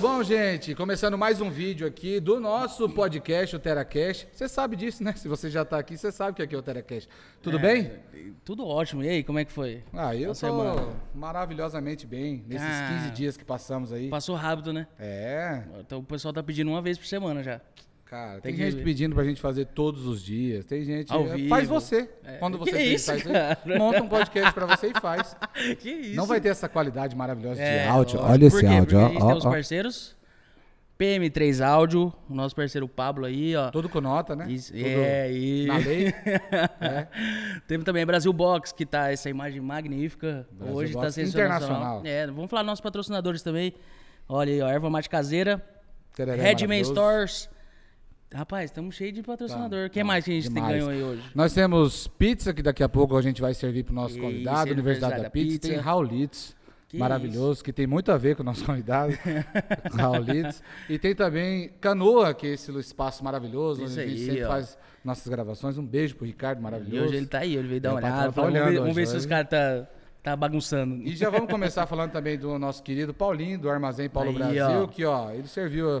Tudo bom, gente? Começando mais um vídeo aqui do nosso podcast, o TeraCast. Você sabe disso, né? Se você já tá aqui, você sabe que aqui é o TeraCast. Tudo É, bem? Tudo ótimo. E aí, como é que foi? Ah, eu a tô semana? maravilhosamente bem nesses Ah. 15 dias que passamos aí. Passou rápido, né? É, Então o pessoal tá pedindo uma vez por semana já. Cara, tem, Tem que- gente pedindo pra gente fazer todos os dias. Tem gente. Ao vivo. Faz você. É. Quando Que você tem isso, faz cara? monta um podcast pra você e faz. que isso? Não vai ter essa qualidade maravilhosa É, de áudio. lógico. Olha esse áudio, Porque ó, a gente ó, tem os ó. parceiros. PM3 Áudio, o nosso parceiro Pablo aí, ó. Tudo com nota, né? Isso, Tudo é, e... na lei. É. Temos também Brasil Box, que tá essa imagem magnífica. Brasil Hoje Box tá sensacional. internacional. É, vamos falar dos nossos patrocinadores também. Olha aí, ó, Erva Mate Caseira, Tereré Redman. Stores. Rapaz, estamos cheios de patrocinador. Tá, Quem tá, mais que a gente tem demais. ganhou aí hoje? Nós temos pizza, que daqui a pouco a gente vai servir para o nosso Isso, convidado, Universidade da Universidade da Pizza. Pizza. Tem Raulitos, Que maravilhoso, que tem muito a ver com o nosso convidado, Raulitos. E tem também Canoa, que é esse espaço maravilhoso, Isso onde a gente aí, sempre ó. faz nossas gravações. Um beijo pro Ricardo, E maravilhoso. hoje ele tá aí, ele veio dar uma o patrão olhada. tá vamos ver, olhando vamos ver hoje, se os caras tá, tá bagunçando. E já vamos começar falando também do nosso querido Paulinho, do Armazém Paulo Aí, Brasil, ó. que ó, ele serviu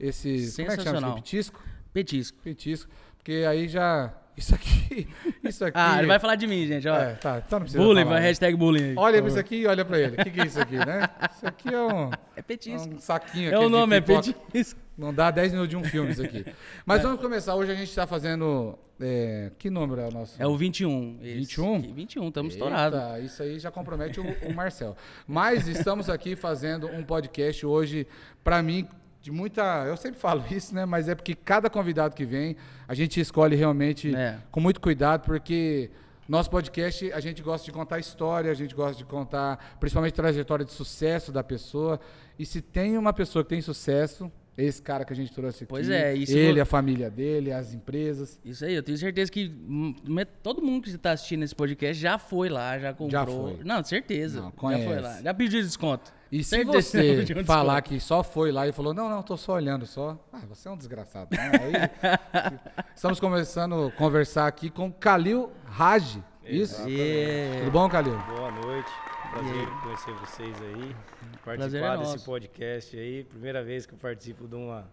esse, como é que chama isso? Aqui? Petisco? Petisco. Petisco. Porque aí já, isso aqui, isso aqui... Ah, ele vai falar de mim, gente, ó. É, tá, então não precisa bullying, falar, hashtag bullying. Olha pra isso aqui e olha pra ele. O que, que é isso aqui, né? Isso aqui é um, É é petisco. um saquinho É aqui o de nome, é petisco. Não dá 10 minutos de um filme isso aqui. Mas vamos começar. Hoje a gente tá fazendo... é, que número é o nosso? É o 21. esse 21? aqui. 21, estamos estourados. Isso aí já compromete o, o Marcel. Mas estamos aqui fazendo um podcast hoje, pra mim, de muita. Eu sempre falo isso, né? Mas é porque cada convidado que vem, a gente escolhe realmente É. com muito cuidado, porque. Nosso podcast, a gente gosta de contar história, a gente gosta de contar principalmente trajetória de sucesso da pessoa. E se tem uma pessoa que tem sucesso, esse cara que a gente trouxe aqui. Pois é, se ele, vo- a família dele, as empresas. Isso aí, eu tenho certeza que todo mundo que está assistindo esse podcast já foi lá, já comprou. Já foi. Não, certeza. Não, já foi lá. Já pediu desconto. E se você um falar que só foi lá e falou, não, não, tô só olhando só. Ah, você é um desgraçado. né? Aí, estamos começando a conversar aqui com Kalil Raj. Isso? É. Tudo bom, Kalil? Boa noite, prazer em conhecer vocês aí, Prazer participar é desse podcast aí, primeira vez que eu participo de uma,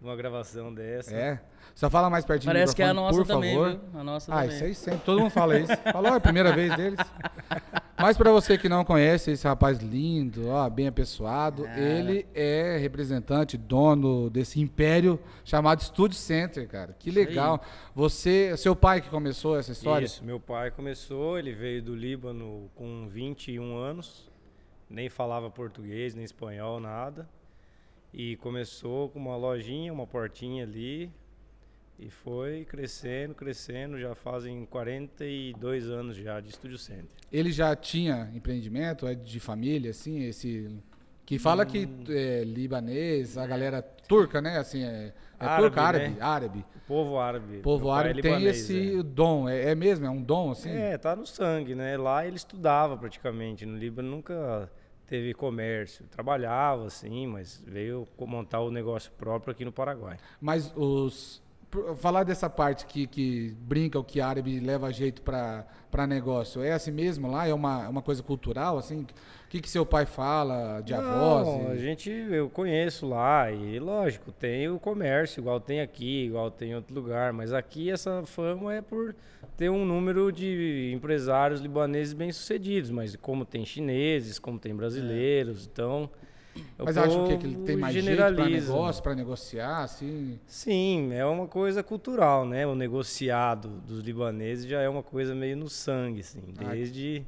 uma gravação dessa. É. Só fala mais pertinho Parece do que é a microfone, nossa por também, favor. viu? A nossa Ah, também. isso aí sempre. Todo mundo fala isso. Falou, é a primeira vez deles. Mas para você que não conhece esse rapaz lindo, ó, bem apessoado, Cara. ele é representante, dono desse império chamado Studio Center, cara. Que Isso aí. legal. Você, seu pai que começou essa história? Isso, meu pai começou, ele veio do Líbano com 21 anos, nem falava português, nem espanhol, nada. E começou com uma lojinha, uma portinha ali, e foi crescendo, crescendo, já fazem 42 anos já de Studio Center. Ele já tinha empreendimento, é de família, assim, esse que fala que Hum. é libanês, a galera turca, né? Assim, é, é Árabe, turca, árabe, né? árabe. Povo árabe. O povo é árabe tem libanês, esse é. dom, é, é mesmo, é um dom, assim. É, tá no sangue, né? Lá ele estudava praticamente. No Líbano nunca teve comércio. Trabalhava, assim, mas veio montar o negócio próprio aqui no Paraguai. Mas os. Falar dessa parte que, que brinca o que árabe leva jeito para negócio, é assim mesmo lá? É uma, uma coisa cultural, assim? O que, que seu pai fala de avós? Não, a e- gente, eu conheço lá e, lógico, tem o comércio, igual tem aqui, igual tem em outro lugar. Mas aqui essa fama é por ter um número de empresários libaneses bem-sucedidos. Mas como tem chineses, como tem brasileiros, então... o Mas acho que, que ele tem mais jeito para negócio, para negociar, assim? Sim, é uma coisa cultural, né? O negociado dos libaneses já é uma coisa meio no sangue, assim. Ah, Desde,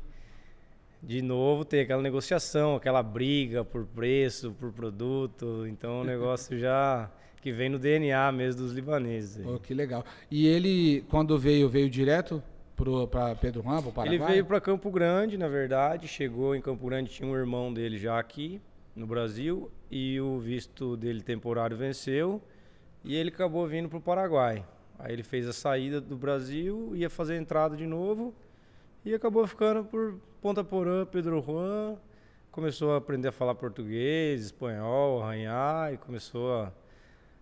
de novo, tem aquela negociação, aquela briga por preço, por produto. Então, um negócio já que vem no DNA mesmo dos libaneses. Pô, que legal. E ele, quando veio, veio direto para Pedro Juan, para Paraguai? Ele veio para Campo Grande, na verdade, chegou em Campo Grande, tinha um irmão dele já aqui no Brasil e o visto dele temporário venceu e ele acabou vindo para o Paraguai. Aí ele fez a saída do Brasil, ia fazer a entrada de novo e acabou ficando por Ponta Porã, Pedro Juan, começou a aprender a falar português, espanhol, arranhar e começou a,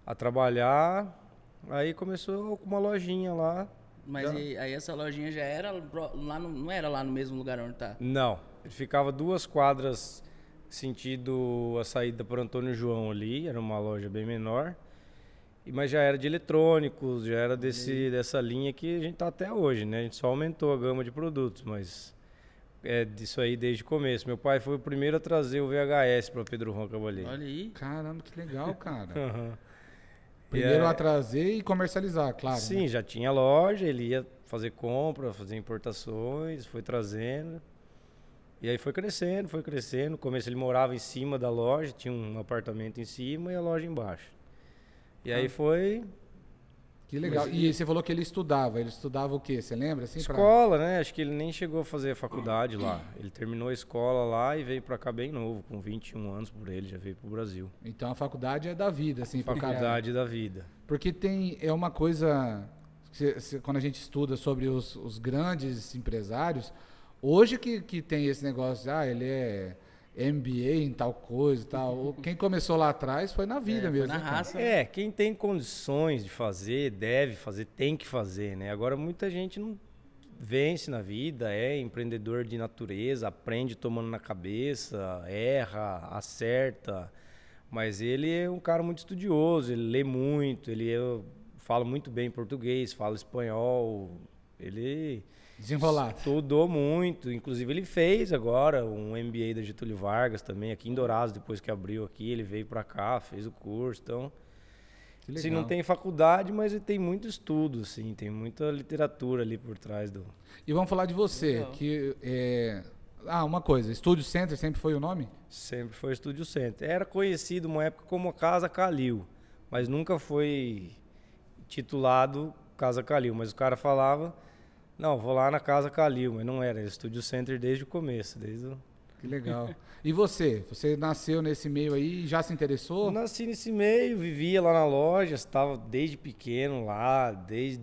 a trabalhar. Aí começou com uma lojinha lá. Mas e- aí essa lojinha já era lá no, não era lá no mesmo lugar onde tá. Não, ele ficava duas quadras sentido a saída para Antônio João ali, era uma loja bem menor. Mas já era de eletrônicos, já era desse, dessa linha que a gente tá até hoje, né? A gente só aumentou a gama de produtos, mas é disso aí desde o começo. Meu pai foi o primeiro a trazer o VHS para Pedro Juan Cavalheiro. Olha aí. Caramba, que legal, cara. Aham. Primeiro é- a trazer e comercializar, claro. Sim, né? já tinha loja, ele ia fazer compra, fazer importações, foi trazendo. E aí foi crescendo, foi crescendo. No começo ele morava em cima da loja, tinha um apartamento em cima e a loja embaixo. E aí Ah. foi Que legal. E você falou que ele estudava. Ele estudava o quê? Você lembra? Assim, pra- escola, né? Acho que ele nem chegou a fazer a faculdade lá. Ele terminou a escola lá e veio pra cá bem novo, com 21 anos por ele, já veio pro Brasil. Então a faculdade é da vida, assim. Faculdade da vida. Porque tem. É uma coisa. cê- quando a gente estuda sobre os, os grandes empresários, hoje que, que tem esse negócio, de, ah, ele é MBA em tal coisa e tal. Quem começou lá atrás foi na vida É, foi mesmo. na né, cara? raça. É, quem tem condições de fazer, deve fazer, tem que fazer, né? Agora muita gente não vence na vida, é empreendedor de natureza, aprende tomando na cabeça, erra, acerta. Mas ele é um cara muito estudioso, ele lê muito, ele é- fala muito bem português, fala espanhol, ele Desenrolado. estudou muito, inclusive ele fez agora um MBA da Getúlio Vargas também, aqui em Dourados, depois que abriu aqui, ele veio para cá, fez o curso, então... Que Assim, não tem faculdade, mas ele tem muito estudo, assim, tem muita literatura ali por trás do. E vamos falar de você, Legal. que é... Ah, uma coisa, Studio Center sempre foi o nome? Sempre foi Estúdio Center. Era conhecido uma época como Casa Calil, mas nunca foi titulado Casa Calil. Mas o cara falava, não, vou lá na Casa Calil, mas não era, era Estúdio Center desde o começo, desde o... Que legal. e você? Você nasceu nesse meio aí e já se interessou? Eu nasci nesse meio, vivia lá na loja, estava desde pequeno lá, desde,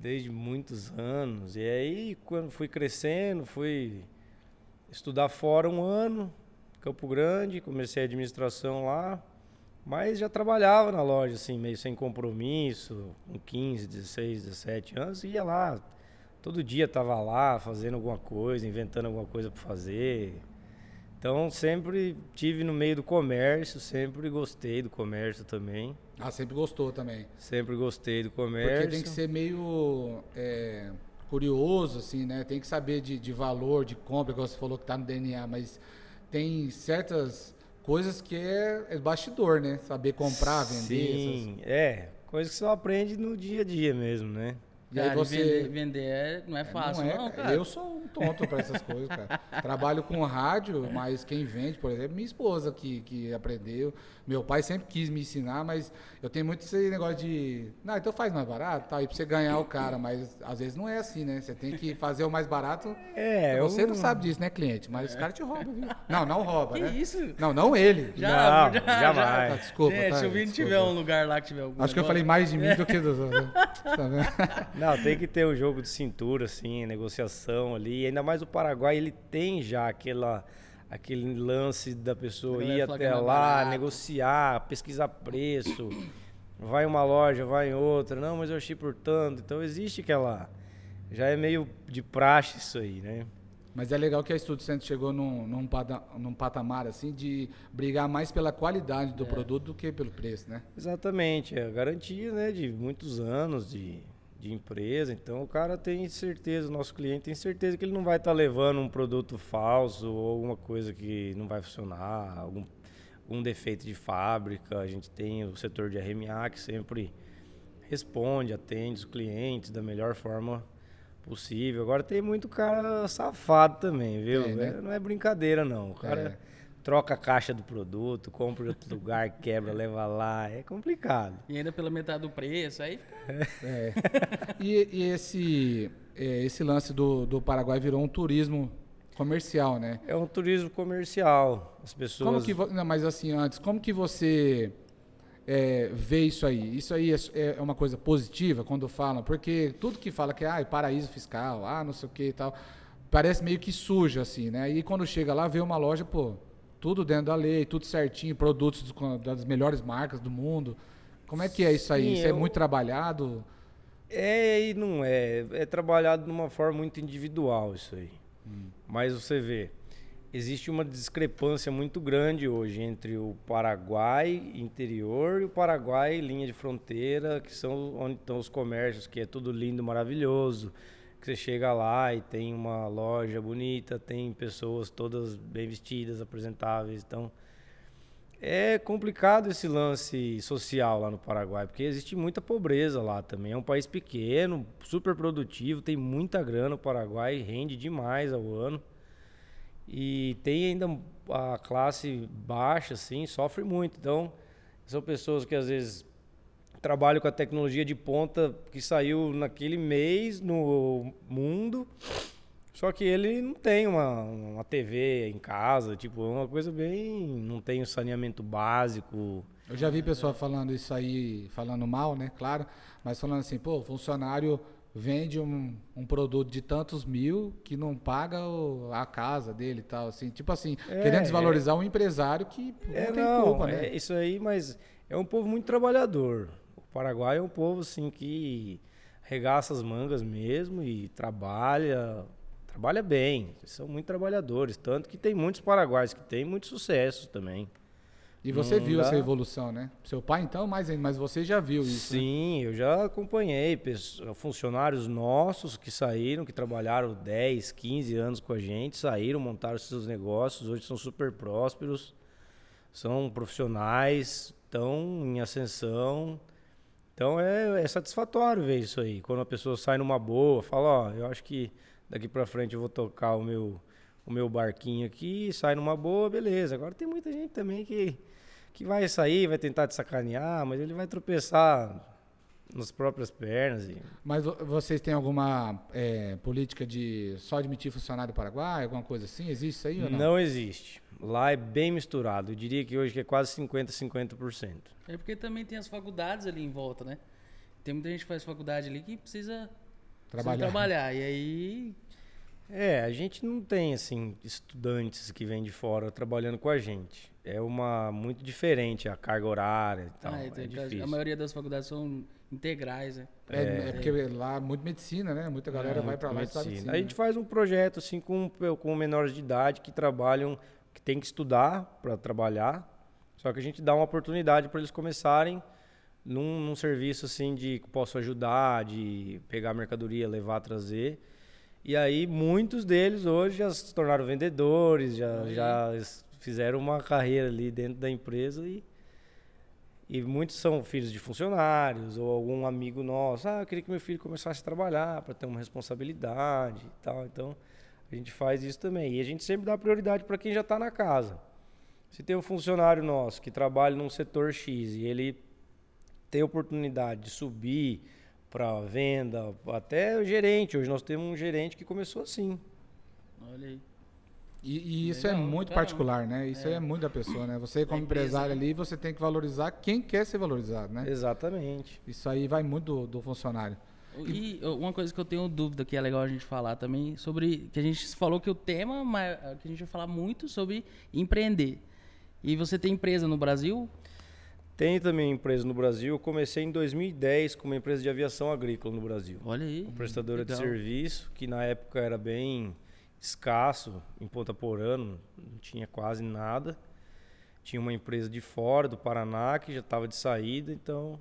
desde muitos anos. E aí, quando fui crescendo, fui estudar fora um ano, Campo Grande, comecei a administração lá, mas já trabalhava na loja, assim, meio sem compromisso, com 15, 16, 17 anos, ia lá. Todo dia estava lá fazendo alguma coisa, inventando alguma coisa para fazer. Então sempre tive no meio do comércio, sempre gostei do comércio também. Ah, sempre gostou também. Sempre gostei do comércio. Porque tem que ser meio é, curioso, assim, né? Tem que saber de, de valor, de compra, igual você falou que tá no DNA, mas tem certas coisas que é, é bastidor, né? Saber comprar, vender. essas- Sim, é. Coisa que você aprende no dia a dia mesmo, né? E aí Cara, você. vender, vender é- não é fácil, não, não, é, cara. Eu sou tonto para essas coisas, cara. Trabalho com rádio, mas quem vende, por exemplo, minha esposa que, que aprendeu. Meu pai sempre quis me ensinar, mas eu tenho muito esse negócio de. Não, então faz mais barato, tá? E pra você ganhar o cara, mas às vezes não é assim, né? Você tem que fazer o mais barato. É, você eu não sabe disso, né, cliente? Mas os caras te roubam, viu? Não, não rouba, Que né? isso? Não, não ele. Já, Não, já, jamais. Tá, desculpa, Gente, tá, se o Vini tiver um lugar lá que tiver algum Acho que eu negócio- falei mais de mim do que dos outros. Tá vendo? Não, tem que ter um jogo de cintura, assim, negociação ali. Ainda mais o Paraguai, ele tem já aquela, aquele lance da pessoa ir até é lá, barato. negociar, pesquisar preço. Vai em uma loja, vai em outra. Não, mas eu achei por tanto. Então existe aquela. Já é meio de praxe isso aí, né? Mas é legal que a Studio Center chegou num, num, pada- num patamar assim de brigar mais pela qualidade É. do produto do que pelo preço, né? Exatamente, é a garantia né, de muitos anos de, de empresa. Então o cara tem certeza, o nosso cliente tem certeza que ele não vai estar levando um produto falso ou alguma coisa que não vai funcionar, algum, algum defeito de fábrica. A gente tem o setor de RMA que sempre responde, atende os clientes da melhor forma possível. Agora tem muito cara safado também, viu? Né? É, não é brincadeira não. O cara É. troca a caixa do produto, compra em outro lugar, quebra, leva lá. É complicado. E ainda pela metade do preço, aí fica... É. E, e esse, é, esse lance do, do Paraguai virou um turismo comercial, né? É um turismo comercial. As pessoas. Como que, vo- não, mas assim, antes, como que você é, vê isso aí? Isso aí é, é uma coisa positiva quando falam? Porque tudo que fala que ah, é paraíso fiscal, ah, não sei o que e tal, parece meio que suja, assim, né? E quando chega lá, vê uma loja, pô, tudo dentro da lei, tudo certinho, produtos dos- das melhores marcas do mundo. Como é que é isso aí? Sim, isso é eu- muito trabalhado? É e não é. É trabalhado de uma forma muito individual isso aí. Hum. Mas você vê, existe uma discrepância muito grande hoje entre o Paraguai interior e o Paraguai linha de fronteira, que são onde estão os comércios, que é tudo lindo, maravilhoso. Que você chega lá e tem uma loja bonita, tem pessoas todas bem vestidas, apresentáveis. Então, é complicado esse lance social lá no Paraguai, porque existe muita pobreza lá também. É um país pequeno, super produtivo, tem muita grana. O Paraguai rende demais ao ano. E tem ainda a classe baixa, assim, sofre muito. Então, são pessoas que às vezes trabalham com a tecnologia de ponta que saiu naquele mês no mundo. Só que ele não tem uma, uma TV em casa, tipo, é uma coisa bem. não tem o um saneamento básico. Eu já vi pessoa falando isso aí, falando mal, né? Claro, mas falando assim, pô, funcionário vende um, um produto de tantos mil que não paga o, a casa dele e tal, assim, tipo assim, é, querendo desvalorizar é, um empresário que não é, tem não, culpa, né? É isso aí, mas é um povo muito trabalhador. Paraguai é um povo assim que regaça as mangas mesmo e trabalha, trabalha bem. São muito trabalhadores, tanto que tem muitos paraguaios que têm muito sucesso também. E você viu dá... essa evolução, né? Seu pai, então, mais ainda, mas você já viu isso. Né? Sim, né? eu já acompanhei funcionários nossos que saíram, que trabalharam 10, 15 anos com a gente, saíram, montaram seus negócios, hoje são super prósperos, são profissionais, estão em ascensão. Então é, é satisfatório ver isso aí. Quando a pessoa sai numa boa, fala, ó, eu acho que daqui para frente eu vou tocar o meu, o meu barquinho aqui, sai numa boa, beleza. Agora tem muita gente também que que vai sair, vai tentar te sacanear, mas ele vai tropeçar nas próprias pernas. E... Mas vocês têm alguma é, política de só admitir funcionário paraguai, alguma coisa assim? Existe isso aí ou não? Não existe. Lá é bem misturado. Eu diria que hoje é quase 50%, 50%. É porque também tem as faculdades ali em volta, né? Tem muita gente que faz faculdade ali que precisa trabalhar. Precisa trabalhar. E aí é, a gente não tem assim estudantes que vêm de fora trabalhando com a gente. É uma muito diferente a carga horária e tal. Ah, é, é difícil. A maioria das faculdades são integrais, né? É, é, é porque lá muito medicina, né? Muita galera é, vai para lá medicina. medicina. A gente faz um projeto assim com com menores de idade que trabalham, que tem que estudar para trabalhar. Só que a gente dá uma oportunidade para eles começarem num, num serviço assim de que posso ajudar, de pegar mercadoria, levar, trazer e aí muitos deles hoje já se tornaram vendedores, já, já fizeram uma carreira ali dentro da empresa e, e muitos são filhos de funcionários ou algum amigo nosso. Ah, eu queria que meu filho começasse a trabalhar para ter uma responsabilidade e tal. Então a gente faz isso também. E a gente sempre dá prioridade para quem já está na casa. Se tem um funcionário nosso que trabalha num setor X e ele tem oportunidade de subir para venda, até o gerente. Hoje nós temos um gerente que começou assim. Olha aí. E, e isso é Legal, é muito caramba. particular, né? Isso é. é muito da pessoa, né? Você como empresário né? ali, você tem que valorizar quem quer ser valorizado, né? Exatamente. Isso aí vai muito do, do funcionário. E uma coisa que eu tenho dúvida que é legal a gente falar também sobre que a gente falou que o tema, mas que a gente vai falar muito sobre empreender. E você tem empresa no Brasil? Tem também empresa no Brasil. Eu comecei em 2010 com uma empresa de aviação agrícola no Brasil. Olha aí. Uma prestadora legal. de serviço, que na época era bem escasso em Ponta Porã, não tinha quase nada. Tinha uma empresa de fora, do Paraná, que já estava de saída. Então,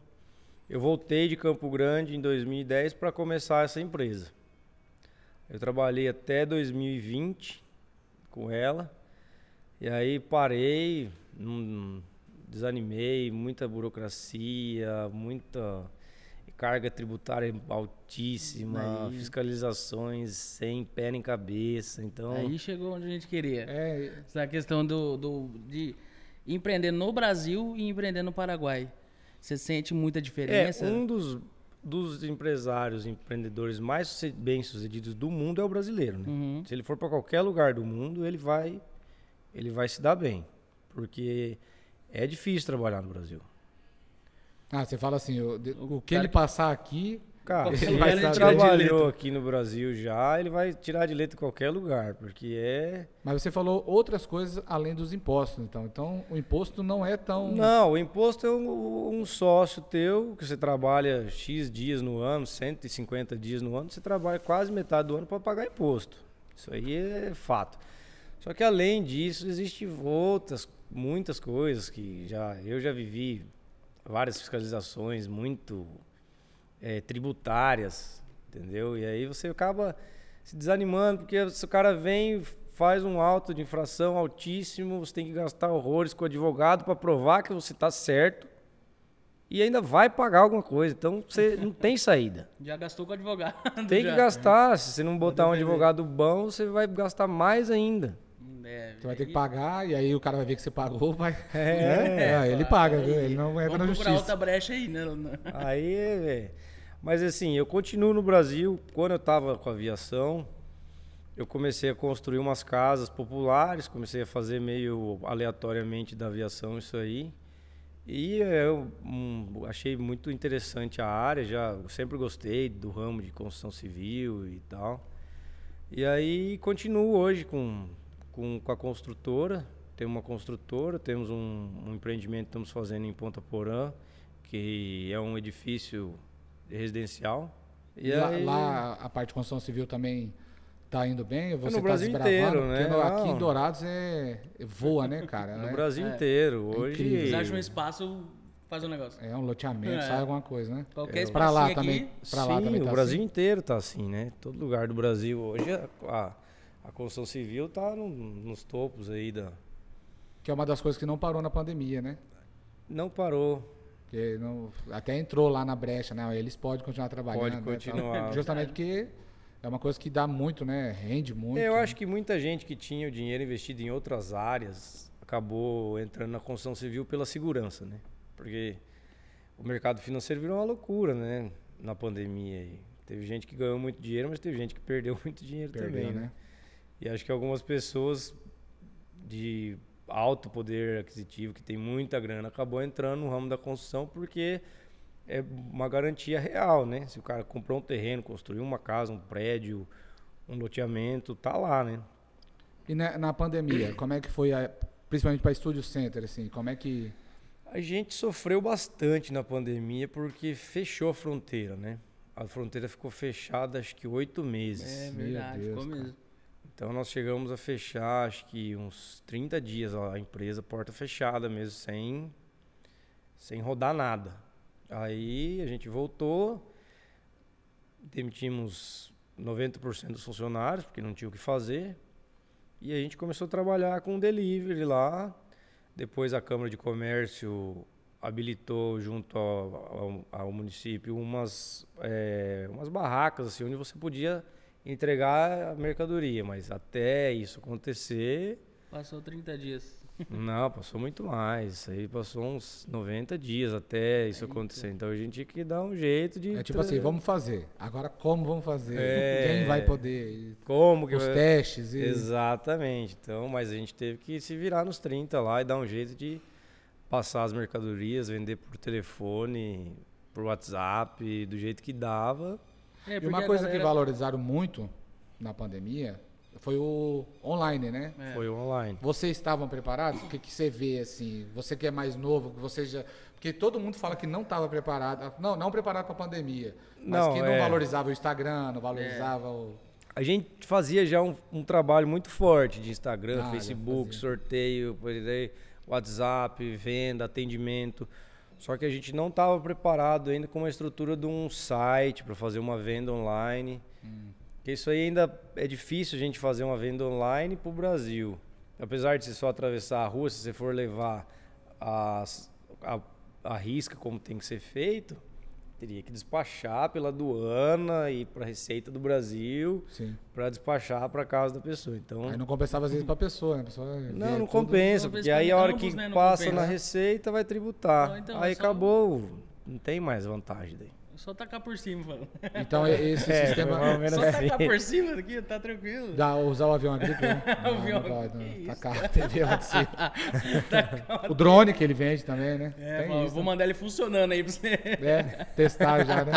eu voltei de Campo Grande em 2010 para começar essa empresa. Eu trabalhei até 2020 com ela. E aí parei, desanimei, muita burocracia, muita carga tributária altíssima, Aí. fiscalizações sem pé nem cabeça, então... Aí chegou onde a gente queria. É... Essa questão do, do, de empreender no Brasil e empreender no Paraguai. Você sente muita diferença? É, um dos, dos empresários, empreendedores mais bem-sucedidos do mundo é o brasileiro, né? Uhum. Se ele for para qualquer lugar do mundo, ele vai, ele vai se dar bem, porque é difícil trabalhar no Brasil. Ah, você fala assim, o, o que ele passar aqui. Cara, se ele trabalhou aqui no Brasil já, ele vai tirar de letra em qualquer lugar, porque é. Mas você falou outras coisas além dos impostos, então. Então, o imposto não é tão. Não, o imposto é um, um sócio teu, que você trabalha X dias no ano, 150 dias no ano, você trabalha quase metade do ano para pagar imposto. Isso aí é fato. Só que além disso, existem outras, muitas coisas que já eu já vivi várias fiscalizações muito é, tributárias, entendeu? E aí você acaba se desanimando, porque se o cara vem, faz um auto de infração altíssimo, você tem que gastar horrores com o advogado para provar que você está certo e ainda vai pagar alguma coisa. Então você não tem saída. Já gastou com advogado. Tem já. que gastar. Se você não botar um advogado bom, você vai gastar mais ainda. É, Você vai ter que pagar, e aí o cara vai ver que você pagou, vai. É, É, ele paga, viu? Ele não entra na Vamos procurar justiça. outra brecha aí, né? Aí, velho. Mas assim, eu continuo no Brasil. Quando eu tava com a aviação, eu comecei a construir umas casas populares, comecei a fazer meio aleatoriamente da aviação isso aí. E eu hum, achei muito interessante a área, já eu sempre gostei do ramo de construção civil e tal. E aí continuo hoje com, com, com a construtora. Temos uma construtora, temos um, um empreendimento que estamos fazendo em Ponta Porã, que é um edifício residencial. E lá, aí- lá a parte de construção civil também tá indo bem? Você no tá Brasil inteiro, né? No- aqui em. Dourados é voa, né, cara? no É- Brasil É. inteiro. É Hoje. Eles acham um espaço, faz um negócio. É um loteamento, É. sai alguma coisa, né? Qualquer Pra lá também, lá Sim, também o tá Brasil assim? inteiro tá assim, né? Todo lugar do Brasil hoje a, a, a construção civil tá no- nos topos aí da. Que é uma das coisas que não parou na pandemia, né? Não parou. Porque não, até entrou lá na brecha, né? Eles podem continuar trabalhando. Pode né, continuar. tal. Justamente porque é uma coisa que dá muito, né? Rende muito. Eu né? acho que muita gente que tinha o dinheiro investido em outras áreas acabou entrando na construção civil pela segurança, né? Porque o mercado financeiro virou uma loucura, né? Na pandemia aí. Teve gente que ganhou muito dinheiro, mas teve gente que perdeu muito dinheiro Perdeu, também, né? né? E acho que algumas pessoas de alto poder aquisitivo, que tem muita grana, acabou entrando no ramo da construção porque é uma garantia real, né? Se o cara comprou um terreno, construiu uma casa, um prédio, um loteamento, tá lá, né? E na, na pandemia, como é que foi, a- principalmente para Studio Center, assim? Como é que. A gente sofreu bastante na pandemia porque fechou a fronteira, né? A fronteira ficou fechada acho que oito meses. É Meu verdade, Deus, ficou cara. mesmo. Então nós chegamos a fechar acho que uns 30 dias a empresa porta fechada mesmo, sem, sem rodar nada. Aí a gente voltou, demitimos 90% dos funcionários, porque não tinha o que fazer. E a gente começou a trabalhar com delivery lá. Depois a Câmara de Comércio habilitou junto ao, ao- ao município umas, eh, umas barracas assim, onde você podia entregar a mercadoria, mas até isso acontecer, Passou 30 dias. não, passou muito mais. Isso aí passou uns 90 dias até isso acontecer. Então a gente tinha que dar um jeito de. É tipo assim, vamos fazer. Agora como vamos fazer? É. Quem vai poder? Como que Os vai- testes e. Exatamente. Então, mas a gente teve que se virar nos 30 lá e dar um jeito de passar as mercadorias, vender por telefone, por WhatsApp, do jeito que dava. É, E uma coisa que galera- valorizaram muito na pandemia foi o online, né? É. Foi online. Vocês estavam preparados? O que, que você vê assim? Você que é mais novo, que você já. Porque todo mundo fala que não estava preparado. Não, não preparado para a pandemia. Mas Não, que não é. valorizava o Instagram, não valorizava o. A gente fazia já um, um trabalho muito forte de Instagram, Ah, Facebook, sorteio, por aí, WhatsApp, venda, atendimento. Só que a gente não estava preparado ainda com uma estrutura de um site para fazer uma venda online. Porque isso aí ainda é difícil a gente fazer uma venda online para o Brasil. Apesar de você só atravessar a rua, se você for levar as- a, a risca como tem que ser feito, teria que despachar pela aduana e para a Receita do Brasil Sim. para despachar para casa da pessoa. Então, Aí não compensava às vezes para a pessoa, né? A pessoa não, não tudo- compensa, porque aí a hora ambos, que né? Passa compensa. na receita vai tributar. Não, então, aí é só- acabou, não tem mais vantagem daí. Só tacar por cima, mano. Então esse É, sistema. Só tacar assim. por cima aqui, tá tranquilo. Dá, usar o avião agrícola? Não, avião, não pode, não. Tacar a TV lá de cima. o drone que ele vende também, né? É, Tem mano, isso, vou né? mandar ele funcionando aí pra você. É, testar já, né?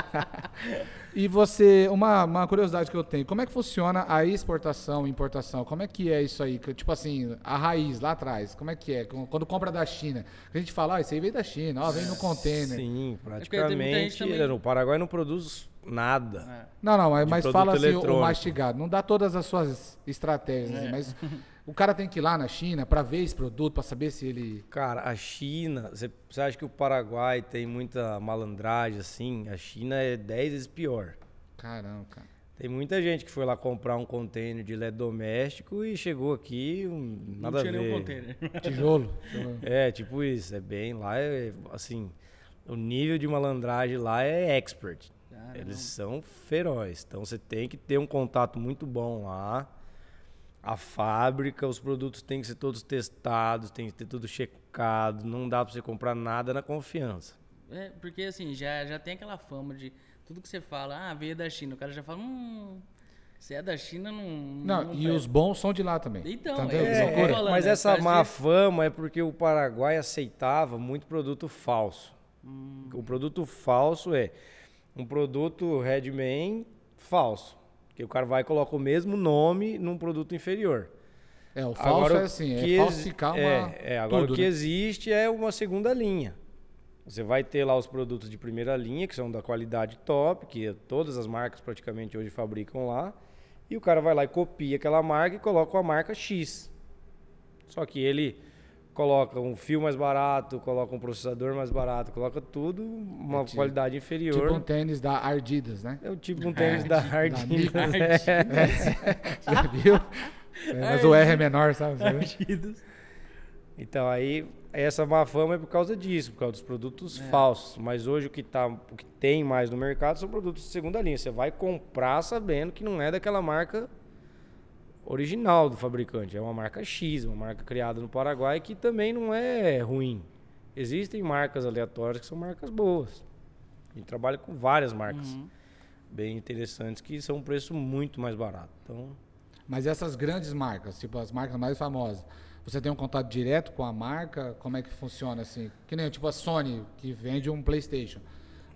E você, uma, uma curiosidade que eu tenho, como é que funciona a exportação e importação? Como é que é isso aí? Que, Tipo assim, a raiz lá atrás, como é que é? Quando compra da China, a gente fala, ah, isso aí veio da China, ó, vem no container. Sim, gente praticamente. também- O Paraguai não produz nada. É. Não, não, mas, mas fala assim, o mastigado. Não dá todas as suas estratégias, É. assim, mas O cara tem que ir lá na China para ver esse produto, para saber se ele. Cara, a China, você você acha que o Paraguai tem muita malandragem assim? A China é 10 vezes pior. Caramba, cara. Tem muita gente que foi lá comprar um container de eletrodoméstico e chegou aqui, um, nada não tinha a ver. nenhum container. Tijolo. É, tipo isso, é bem lá, é, assim, o nível de malandragem lá é expert. Caramba. Eles são ferozes. Então você tem que ter um contato muito bom lá. A fábrica, os produtos têm que ser todos testados, tem que ter tudo checado. Não dá pra você comprar nada na confiança. É, porque assim, já, já tem aquela fama de tudo que você fala, ah, veio da China. O cara já fala, hum, se é da China, não. Não, e presta. os bons são de lá também. Então, Tá é, que Loucura. falando, mas né? essa causa má disso. fama é porque o Paraguai aceitava muito produto falso. Hum. O produto falso é um produto Redman falso. Que o cara vai e coloca o mesmo nome num produto inferior. É, o falso Agora, é assim, que é falsificar uma. É, é, agora tudo, o que né? existe é uma segunda linha. Você vai ter lá os produtos de primeira linha, que são da qualidade top, que todas as marcas praticamente hoje fabricam lá. E o cara vai lá e copia aquela marca e coloca a marca X. Só que ele coloca um fio mais barato, coloca um processador mais barato, coloca tudo uma É tipo- qualidade inferior. Tipo um tênis da Ardidas, né? É o tipo um tênis da da Adidas. Nike. né? Já viu? É, mas o R é menor, sabe? Partidos. Então aí essa má fama é por causa disso, por causa dos produtos falsos. Mas hoje o que, tá, o que tem mais no mercado são produtos de segunda linha. Você vai comprar sabendo que não é daquela marca original do fabricante. É uma marca X, uma marca criada no Paraguai que também não é ruim. Existem marcas aleatórias que são marcas boas. A gente trabalha com várias marcas Uhum. bem interessantes que são um preço muito mais barato. Então, Mas essas grandes marcas, tipo as marcas mais famosas, você tem um contato direto com a marca? Como é que funciona assim? Que nem tipo a Sony, que vende um PlayStation.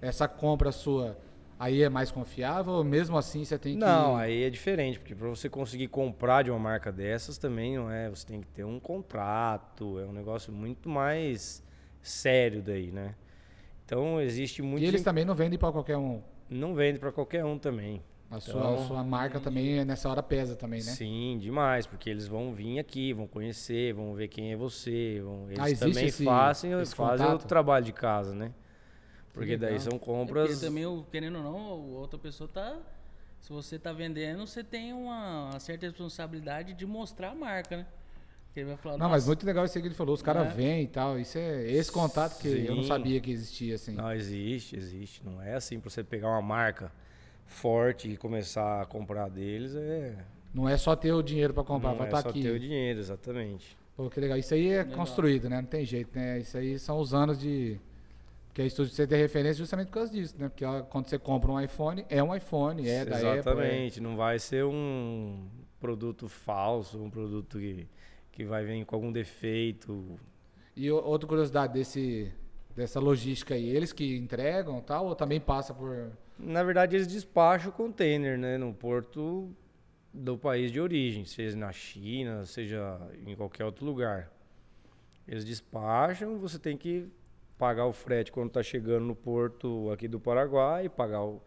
Essa compra sua aí é mais confiável ou mesmo assim você tem que. Não, aí é diferente, porque para você conseguir comprar de uma marca dessas também não é, você tem que ter um contrato, é um negócio muito mais sério daí, né? Então existe muito E eles também não vendem para qualquer um. não vende para qualquer um também. A sua, Então- a sua marca também nessa hora pesa também, né? Sim, demais, porque eles vão vir aqui, vão conhecer, vão ver quem é você, vão, eles Ah, também esse- fazem, esse fazem o trabalho de casa, né? Porque daí são É porque compras também, o- querendo ou não, a outra pessoa tá. Se você tá vendendo, você tem uma certa responsabilidade de mostrar a marca, né? Ele vai falar, Não, mas "Nossa, muito legal isso aí que ele falou. Os caras É. vêm e tal. Isso é esse contato que eu não Sim. sabia que existia assim. Não, existe, existe. Não é assim para você pegar uma marca forte e começar a comprar deles, é. Não é só ter o dinheiro para comprar, não vai é estar só aqui. ter o dinheiro, exatamente. Pô, que legal. Isso aí é Legal. construído, né? Não tem jeito, né? Isso aí são os anos de. Porque a estúdio você tem referência justamente por causa disso, né? Porque quando você compra um iPhone, é um iPhone, é da Apple. é- exatamente. Não vai ser um produto falso, um produto que, que vai vir com algum defeito. E outra curiosidade desse, dessa logística aí, eles que entregam tal, ou também passa por. Na verdade, eles despacham o container, né, no porto do país de origem, seja na China, seja em qualquer outro lugar. Eles despacham, você tem que pagar o frete quando está chegando no porto aqui do Paraguai, pagar o-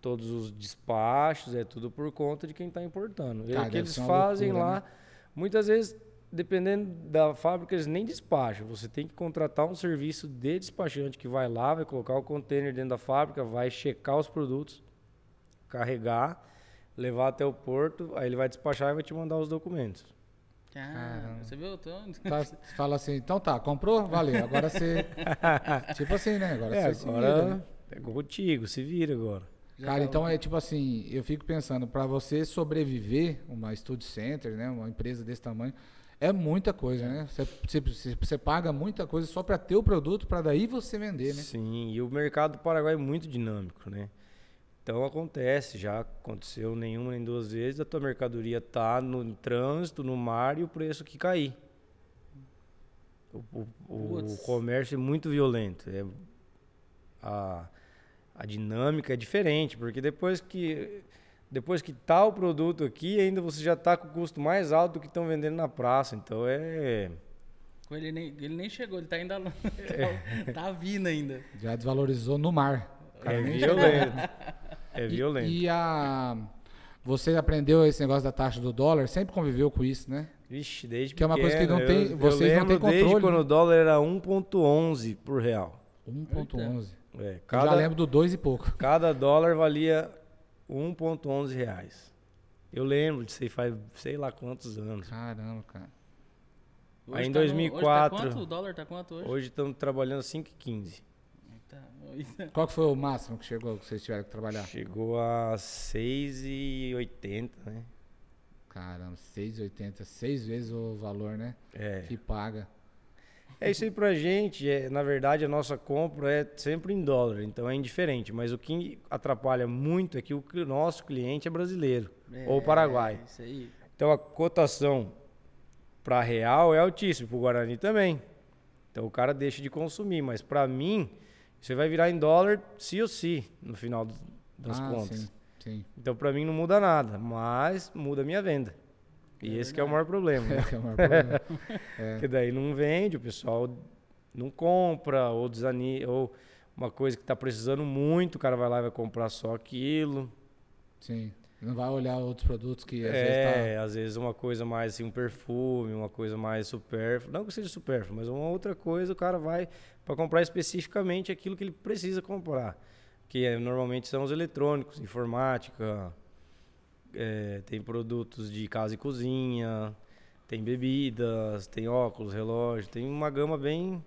todos os despachos, é tudo por conta de quem está importando. E Cara, o que eles fazem loucura, lá, muitas vezes, dependendo da fábrica, eles nem despacham. Você tem que contratar um serviço de despachante que vai lá, vai colocar o container dentro da fábrica, vai checar os produtos, carregar, levar até o porto, aí ele vai despachar e vai te mandar os documentos. Ah, você viu? Tô... Tá, fala assim, então tá, comprou? Valeu. Agora você. tipo assim, né? Agora é, você se vira, né? agora é contigo, se vira agora. Já Cara, tá- então é tipo assim, eu fico pensando, para você sobreviver, uma Studio Center, né, uma empresa desse tamanho, é muita coisa, né? Você, você, você- você paga muita coisa só para ter o produto, para daí você vender, né? Sim, e o mercado do Paraguai é muito dinâmico, né? Então acontece, já aconteceu nenhuma nem duas vezes, a tua mercadoria tá no trânsito, no mar e o preço que cair. O, o- o comércio é muito violento. é- a, a dinâmica é diferente, porque depois que depois que tá o produto aqui, ainda você já tá com o custo mais alto do que estão vendendo na praça. Então é Ele nem, ele nem chegou, ele tá ainda lá. É. tá vindo ainda. Já desvalorizou no mar. Cara É violento. É E- violento. E, a você aprendeu esse negócio da taxa do dólar, sempre conviveu com isso, né? Vixe, desde Que é uma coisa que não tem- eu- vocês eu não têm lembro desde controle, quando né? o dólar era 1.11 por real. 1.11. É, Eu já cada, lembro do 2 e pouco. cada dólar valia 1.11 reais. Eu lembro disso aí faz sei lá quantos anos. Caramba, cara. Aí em tá no- 2004. Hoje tá quanto? O dólar tá quanto hoje? Hoje estamos trabalhando 5,15. Qual que foi o máximo que chegou, que vocês tiveram que trabalhar? Chegou a 6,80, né? Caramba, 6,80. Seis vezes o valor, né? É. Que paga. É isso aí pra gente, é, na verdade a nossa compra é sempre em dólar, então é indiferente, mas o que atrapalha muito é que o nosso cliente é brasileiro ou Paraguai. É, Isso aí. Então a cotação para real é altíssima, para o Guarani também. Então o cara deixa de consumir, mas para mim você vai virar em dólar sim ou sim no final das ah, contas. Sim, sim. Então para mim não muda nada, mas muda a minha venda. E esse que é o maior problema. né? É, que é o maior problema. Porque daí não vende, o pessoal não compra, ou desanima, ou uma coisa que está precisando muito, o cara vai lá e vai comprar só aquilo. Sim. Não vai olhar outros produtos que às vezes é, tá. às vezes uma coisa mais assim, um perfume, uma coisa mais supérflua. Não que seja supérfluo, mas uma outra coisa o cara vai para comprar especificamente aquilo que ele precisa comprar. Que é, normalmente são os eletrônicos, informática, é, tem produtos de casa e cozinha, tem bebidas, tem óculos, relógio, tem uma gama bem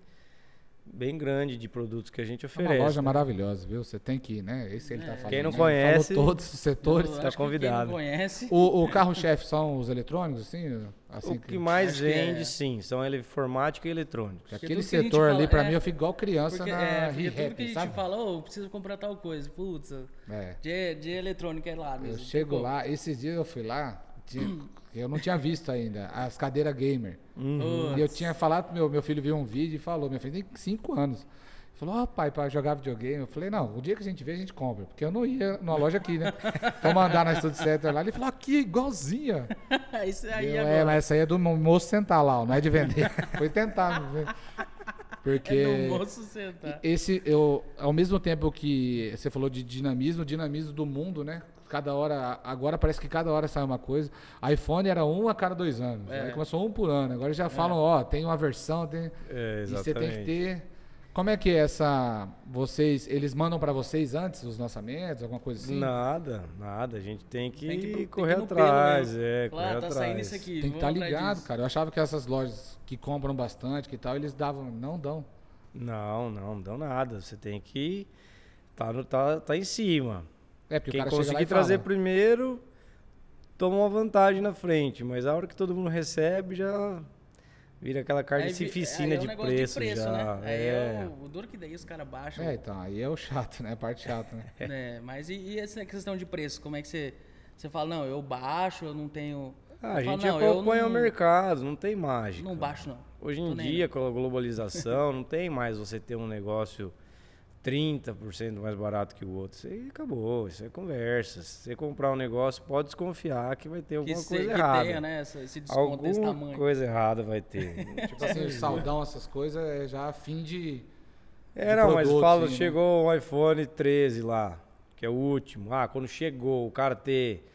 bem grande de produtos que a gente É oferece. uma loja né? maravilhosa, viu? Você tem que ir, né? Esse ele tá É. falando. Quem não né? conhece- Falou todos os setores. Eu tá que convidado. Quem não conhece. O, o carro-chefe são os eletrônicos, assim? assim o que mais acho que é- vende, sim, são ele- informática e eletrônicos. Aquele setor ali, pra é, mim, eu fico igual criança Porque, na é, porque tudo que a gente sabe? fala, ô, preciso comprar tal coisa. Putz, É. de, de eletrônica é lá mesmo. Eu chego lá, esses dias eu fui lá, eu não tinha visto ainda as cadeiras gamer. Uhum. E eu tinha falado pro meu, meu filho viu um vídeo e falou, meu filho tem 5 anos. Falou, ó pai, pra jogar videogame. Eu falei, não, o dia que a gente vê, a gente compra. Porque eu não ia numa loja aqui, né? Vamos andar na Studio Center lá. Ele falou, aqui, igualzinha. Isso aí Eu, é, mas essa aí é do mo- moço sentar lá, não é de vender. Foi tentar. Porque É do moço sentar. esse, eu, ao mesmo tempo que você falou de dinamismo, o dinamismo do mundo, né? Cada hora, agora parece que cada hora sai uma coisa. iPhone era um a cada dois anos. É. Aí começou um por ano. Agora já falam, ó, tem uma versão, tem. É, E você tem que exatamente. ter. Como é que é essa. Vocês. Eles mandam pra vocês antes os lançamentos, alguma coisa assim? Nada, nada. A gente tem que, Tem que pro- tem que correr ir no pelo atrás. É, Falar, correr tá atrás. saindo isso aqui. Tem que estar atrás ligado, disso. cara. Eu achava que essas lojas que compram bastante, que tal, eles davam. Não dão. Não, não, não dão nada. Você tem que tá, no, tá, tá em cima. É, porque Quem o cara chega lá conseguir e trazer fala, primeiro, toma uma vantagem na frente. Mas a hora que todo mundo recebe, já vira aquela carnificina é um de, negócio preço, já. né? Aí é. é o, o duro que daí os caras baixam. É, então, aí é o chato, né? A parte chata, né? né? Mas e, e essa questão de preço? Como é que você. Você fala, não, eu baixo, eu não tenho. Ah, a falo, gente não, eu acompanha não- o mercado, não tem mágica. Não baixo, não. Hoje Tô em nem dia, com a globalização, não tem mais você ter um negócio 30% mais barato que o outro. Isso aí acabou, isso é conversa. Se você comprar um negócio, pode desconfiar que vai ter Que, alguma se, coisa que errada. tenha, né? essa- esse desconto desse Alguma tamanho. coisa errada vai ter. Tipo assim, o saldão, essas coisas, é já fim de. É, de não, mas produto, fala, sim, né? chegou o iPhone 13 lá, que é o último. Ah, quando chegou o cara ter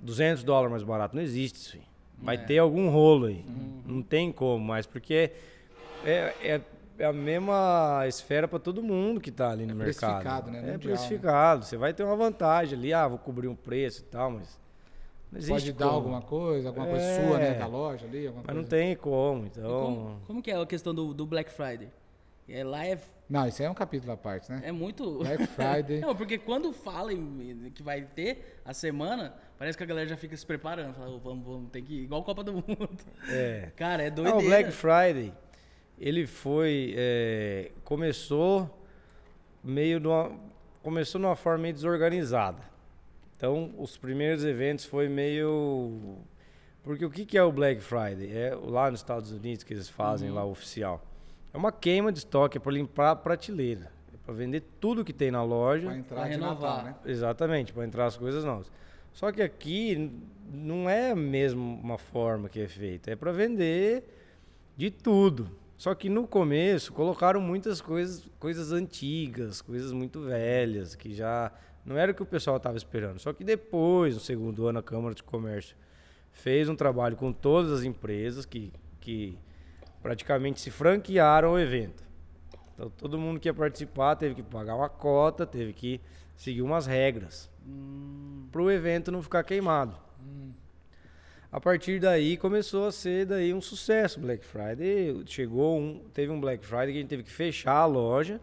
200 dólares mais barato, não existe isso. Vai É. ter algum rolo aí. Uhum. Não tem como mais, porque é, é, é a mesma esfera para todo mundo que tá ali no É mercado. precificado, né? É Mundial, né? precificado. Você vai ter uma vantagem ali, ah, vou cobrir um preço e tal, mas não existe Pode dar como. alguma coisa, alguma coisa É. sua, né? Da loja ali, alguma Mas não coisa. tem como, então... como, como que é a questão do, do Black Friday? É, lá é, Não, isso aí é um capítulo à parte, né? é muito. Black Friday. Não, porque quando fala que vai ter a semana, parece que a galera já fica se preparando. Fala, "Ô, vamos, vamos, tem que ir igual Copa do Mundo. É. Cara, é Ah, doideira. o Black Friday, ele foi. é, começou meio numa. Começou de uma forma meio desorganizada. Então, os primeiros eventos foi meio. Porque o que, que é o Black Friday? É lá nos Estados Unidos que eles fazem Uhum. lá oficial. É uma queima de estoque, é para limpar a prateleira. É para vender tudo que tem na loja. Pra entrar Pra renovar. Natal, né? Exatamente, para entrar as coisas novas. Só que aqui não é mesmo uma forma que é feita, é para vender de tudo. Só que no começo colocaram muitas coisas, coisas antigas, coisas muito velhas, que já não era o que o pessoal estava esperando. Só que depois, no segundo ano, a Câmara de Comércio fez um trabalho com todas as empresas que, que praticamente se franquearam o evento. Então todo mundo que ia participar teve que pagar uma cota, teve que seguir umas regras para o evento não ficar queimado. A partir daí começou a ser daí um sucesso Black Friday. Chegou um, teve um Black Friday que a gente teve que fechar a loja,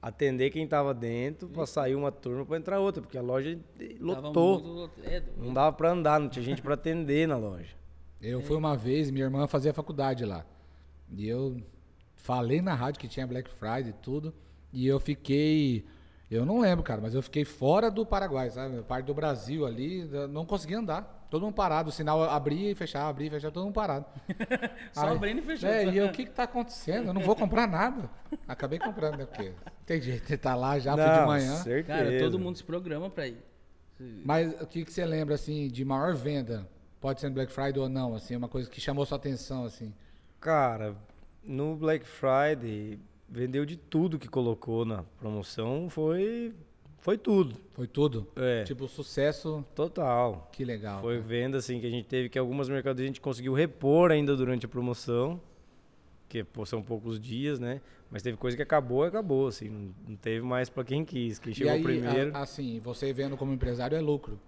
atender quem estava dentro, para sair uma turma para entrar outra, porque a loja lotou. é, Não dava para andar, não tinha gente para atender na loja. Eu fui uma vez, minha irmã fazia faculdade lá. E eu falei na rádio que tinha Black Friday e tudo. E eu fiquei. Eu não lembro, cara, mas eu fiquei fora do Paraguai, sabe? Parte do Brasil ali, não conseguia andar. Todo mundo parado, o sinal abria e fechava, abria e fechava, todo mundo parado. Só abrindo e fechando. É, e eu, o que que tá acontecendo? Eu não vou comprar nada. Acabei comprando, né? Porque tem jeito, ele tá lá já, fui de Não, manhã. Certeza. Cara, todo mundo se programa pra ir. Mas o que, que você lembra, assim, de maior venda? Pode ser no Black Friday ou não, assim, uma coisa que chamou sua atenção, assim. Cara, no Black Friday, vendeu de tudo que colocou na promoção, foi foi tudo. Foi tudo? É, Tipo, sucesso, total. que legal. Foi cara. venda assim que a gente teve que algumas mercadorias a gente conseguiu repor ainda durante a promoção, que pô, são poucos dias, né? Mas teve coisa que acabou, acabou, assim, não, não teve mais pra quem quis. Quem chegou aí, primeiro. a- assim, você vendo como empresário é lucro.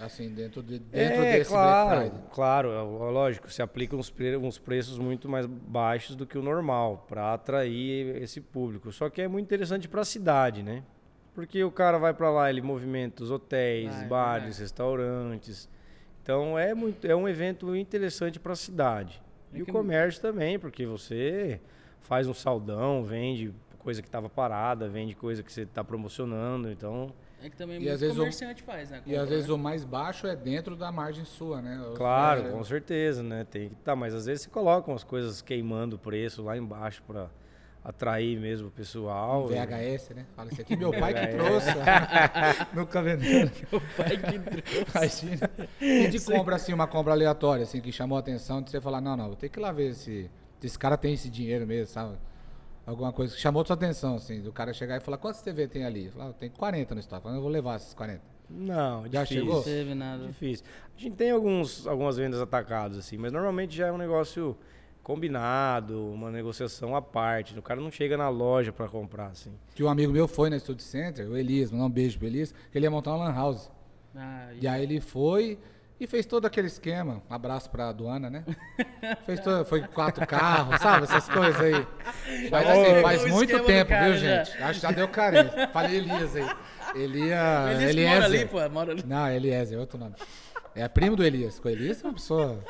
Assim, dentro, de, dentro é, desse claro, claro, é, é lógico, se aplicam uns, pre- uns preços muito mais baixos do que o normal para atrair esse público. Só que é muito interessante para a cidade, né? Porque o cara vai para lá, ele movimenta os hotéis, Vai, bares, restaurantes. Então é muito, é um evento interessante para a cidade. É E o comércio também, porque você faz um saldão, vende coisa que estava parada, vende coisa que você está promocionando, então É que também E muito às vezes o- comerciante faz, né? E compra, às vezes né? o mais baixo é dentro da margem sua, né? Ou Claro, com certeza, né? Tem que tá, mas às vezes você coloca umas coisas queimando o preço lá embaixo para atrair mesmo o pessoal. um VHS, né? Fala, esse aqui meu pai que trouxe. Nunca vendeu. O pai que trouxe. Imagina. E de compra, assim, uma compra aleatória, assim, que chamou a atenção de você falar, não, não, vou ter que ir lá ver se se esse cara tem esse dinheiro mesmo, sabe? Alguma coisa que chamou sua atenção, assim, do cara chegar e falar, quantas TV tem ali? Falar, "Ah, tem 40 no estoque, eu vou levar esses 40. Não, Já difícil. chegou? Não teve nada. Difícil. A gente tem alguns, algumas vendas atacadas, assim, mas normalmente já é um negócio combinado, uma negociação à parte. O cara não chega na loja para comprar, assim. Que um amigo meu foi na Studio Center, o Elias, mandar um beijo pro Elias, que ele ia montar uma lan house. Ah, E aí ele foi e fez todo aquele esquema. Um abraço pra aduana, né? fez todo, foi quatro carros, sabe? Essas coisas aí. Mas assim, faz muito tempo, viu, já. gente? Acho que já deu carinho. Falei Elias aí. Elia, Elias que mora ali, pô, mora ali. Não, Eliezer, é outro nome. É primo do Elias. Com o Elias é uma pessoa.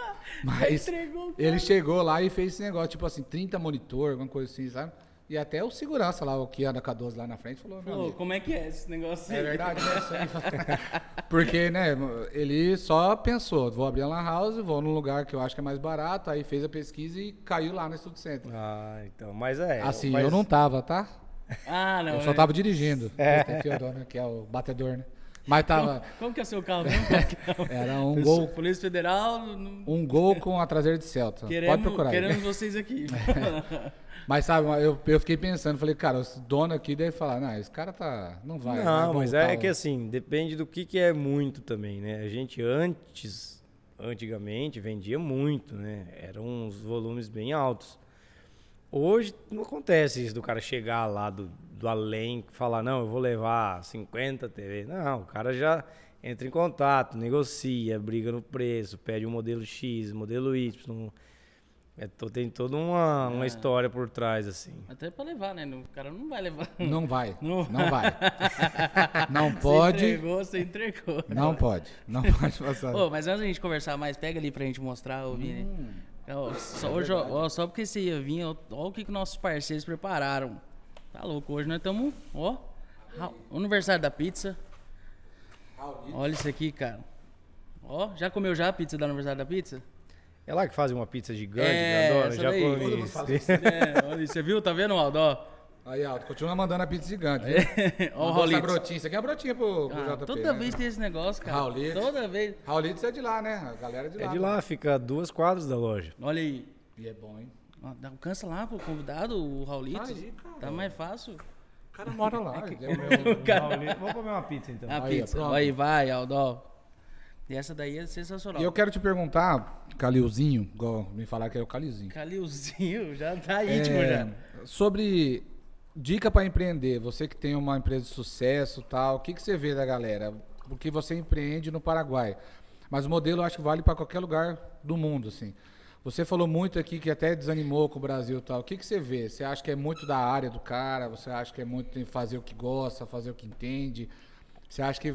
Mas Entregou ele chegou lá e fez esse negócio, tipo assim, 30 monitor, alguma coisa assim, sabe? E até o segurança lá, o que anda com a 12 lá na frente, falou, Pô, como é que é esse negócio é aí? verdade, né? Porque, né, ele só pensou, vou abrir a lan house, vou num lugar que eu acho que é mais barato, aí fez a pesquisa e caiu lá no Studio Center. Ah, então, mas é. assim, mas- eu não tava, tá? Ah, não. Eu só é. tava dirigindo. É. Aqui, ó, dona, que é o batedor, né? Mas tava, Como que é o seu carro? é era um gol, Polícia Federal, não- um gol com a traseira de Celta. Pode queremos, procurar. aí. queremos vocês aqui. Mas sabe, eu, eu fiquei pensando, falei, cara, o dono aqui deve falar, não, esse cara tá, não vai. Não, vai mas voltar é que assim, depende do que, que é muito também, né? A gente antes, antigamente, vendia muito, né? Eram uns volumes bem altos. Hoje não acontece isso do cara chegar lá do, do além falar, não, eu vou levar 50 TV. Não, o cara já entra em contato, negocia, briga no preço, pede um modelo X, modelo Y. É, to- tem toda uma, uma Ah. história por trás, assim. Até pra levar, né? O cara não vai levar. Não vai, Não não vai. Não Você pode, entregou, você entregou. não pode, não pode passar. Mas antes da gente conversar mais, pega ali pra gente mostrar, ô Vini. Hum. Ó, É só, hoje, só porque você ia vir, ó o que, que nossos parceiros prepararam. Tá louco, hoje nós estamos, ó, aniversário da pizza. Olha isso aqui, cara. Ó, já comeu já a pizza do aniversário da pizza? É lá que fazem uma pizza gigante, É, grandona, essa já daí. comi isso. fala É, olha, você viu? Tá vendo, Aldo? Ó, Aí, Aldo, continua mandando a pizza gigante. viu? ó o Mandou essa Raulitos. brotinha, isso aqui é a brotinha pro, pro Ah, JP. toda né? vez tem esse negócio, cara. Raulitos. Toda vez. Raulitos é de lá, né? A galera é de lá. É de né? lá, fica duas quadras da loja. Olha aí. E é bom, hein? Alcança lá pro convidado, o Raulitos. Aí, cara. Tá mais fácil. O cara mora lá. é o meu- Vamos comer uma pizza então. A Aí, pizza. Aí, vai, Aldo. E essa daí é sensacional. E eu quero te perguntar, Calilzinho, igual me falar que é o Calilzinho. Calilzinho, já tá íntimo É, já. Sobre dica para empreender, você que tem uma empresa de sucesso tal, o que, que você vê da galera? Porque você empreende no Paraguai. Mas o modelo eu acho que vale para qualquer lugar do mundo, assim. Você falou muito aqui que até desanimou com o Brasil e tal. O que, que você vê? Você acha que é muito da área do cara? Você acha que é muito em fazer o que gosta, fazer o que entende? Você acha que.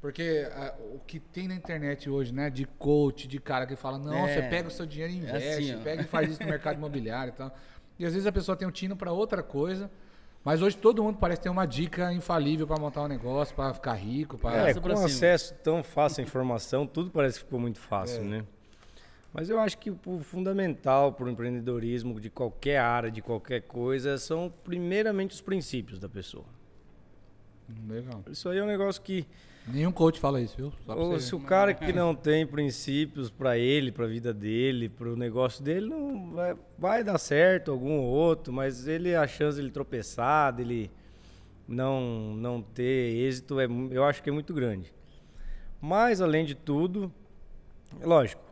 Porque ah, o que tem na internet hoje, né? De coach, de cara que fala, não, É. você pega o seu dinheiro e É investe, assim, ó. pega e faz isso no mercado imobiliário e tal. E às vezes a pessoa tem um tino para outra coisa. Mas hoje todo mundo parece ter uma dica infalível para montar um negócio, para ficar rico, para É, com acesso tão fácil à informação, tudo parece que ficou muito fácil, né? Mas eu acho que o fundamental para o empreendedorismo de qualquer área, de qualquer coisa, são primeiramente os princípios da pessoa. Legal. Isso aí é um negócio que Nenhum coach fala isso, viu? Ou você se o cara que não tem princípios para ele, para a vida dele, para o negócio dele, não vai, vai dar certo algum ou outro, mas ele a chance de ele tropeçar, dele não não ter êxito, é, eu acho que é muito grande. Mas além de tudo, é lógico,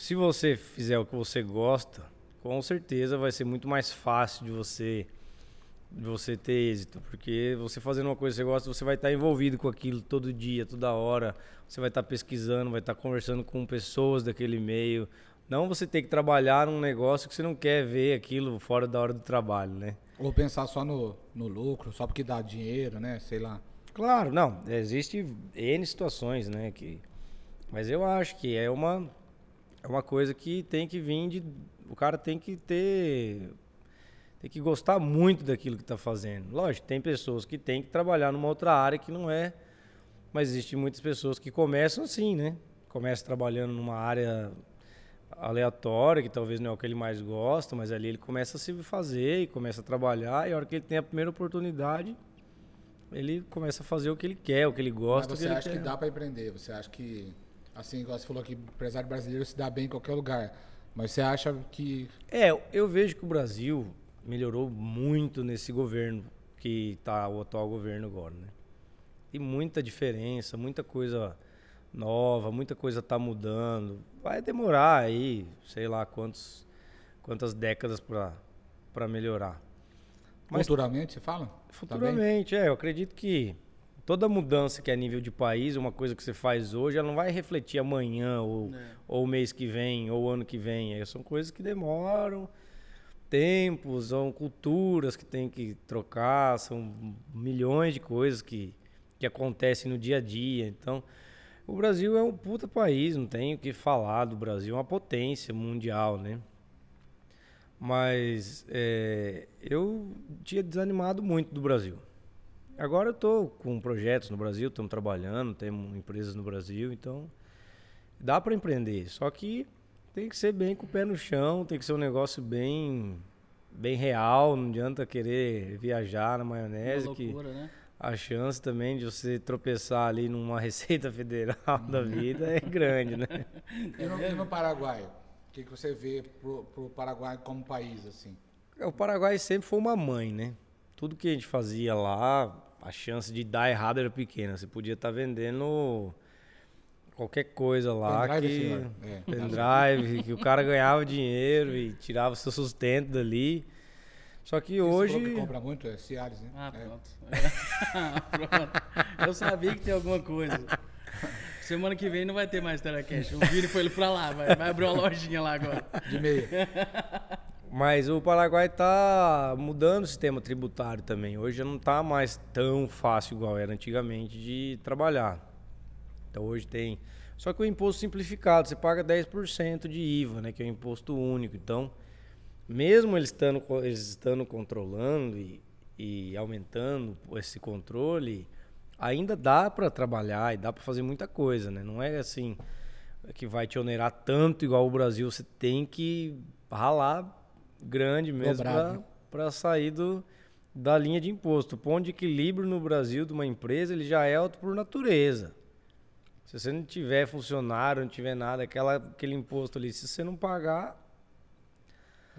se você fizer o que você gosta, com certeza vai ser muito mais fácil de você de você ter êxito, porque você fazendo uma coisa que você gosta, você vai estar envolvido com aquilo todo dia, toda hora. Você vai estar pesquisando, vai estar conversando com pessoas daquele meio. Não você ter que trabalhar num negócio que você não quer ver aquilo fora da hora do trabalho, né? Ou pensar só no, no lucro, só porque dá dinheiro, né? Sei lá. Claro, não, existe N situações, né, que mas eu acho que é uma é uma coisa que tem que vir de o cara tem que ter tem que gostar muito daquilo que está fazendo. Lógico, tem pessoas que têm que trabalhar numa outra área que não é, mas existem muitas pessoas que começam assim, né? Começam trabalhando numa área aleatória, que talvez não é o que ele mais gosta, mas ali ele começa a se fazer e começa a trabalhar, e a hora que ele tem a primeira oportunidade, ele começa a fazer o que ele quer, o que ele gosta. Mas você que acha quer. que dá para empreender? Você acha que, assim, igual você falou que empresário brasileiro se dá bem em qualquer lugar. Mas você acha que. É, eu vejo que o Brasil melhorou muito nesse governo que está o atual governo agora, né? Tem muita diferença, muita coisa nova, muita coisa está mudando. Vai demorar aí, sei lá quantos, quantas décadas para melhorar. Mas Culturalmente, você fala? Tá? Futuramente, é. Eu acredito que toda mudança que é a nível de país, uma coisa que você faz hoje, ela não vai refletir amanhã, ou, É. ou mês que vem, ou ano que vem. É, São coisas que demoram tempos, são culturas que tem que trocar, são milhões de coisas que, que acontecem no dia a dia. Então, o Brasil é um puta país, não tenho o que falar do Brasil, é uma potência mundial, né? Mas é, eu tinha desanimado muito do Brasil. Agora eu estou com projetos no Brasil, estamos trabalhando, temos empresas no Brasil, então dá para empreender. Só que tem que ser bem com o pé no chão, tem que ser um negócio bem, bem real, não adianta querer viajar na Uma maionese, que loucura, né? a chance também de você tropeçar ali numa Receita Federal da vida é grande, né? E no, e no Paraguai? O que, que você vê pro, pro Paraguai como país, assim? O Paraguai sempre foi uma mãe, né? Tudo que a gente fazia lá, a chance de dar errado era pequena. Você podia estar vendendo qualquer coisa lá Pendrive, que senhor. É. pendrive, que o cara ganhava dinheiro e tirava seu sustento dali. Só que Você falou hoje que compra muito, é Ciares, né? Ah, É. pronto. pronto. Eu sabia que tem alguma coisa. Semana que vem não vai ter mais Telecast. O Vini foi ele pra lá, vai, vai abrir uma lojinha lá agora. De meia. Mas o Paraguai está mudando o sistema tributário também. Hoje não está mais tão fácil igual era antigamente de trabalhar. Então hoje tem. Só que o imposto simplificado, você paga 10% de IVA, né, que é o imposto único. Então, mesmo eles estando, eles estando controlando e, e aumentando esse controle, ainda dá para trabalhar e dá para fazer muita coisa, né? Não é assim que vai te onerar tanto igual o Brasil. Você tem que ralar grande mesmo para sair do, da linha de imposto. O ponto de equilíbrio no Brasil de uma empresa ele já é alto por natureza. Se você não tiver funcionário, não tiver nada, aquela, aquele imposto ali, se você não pagar,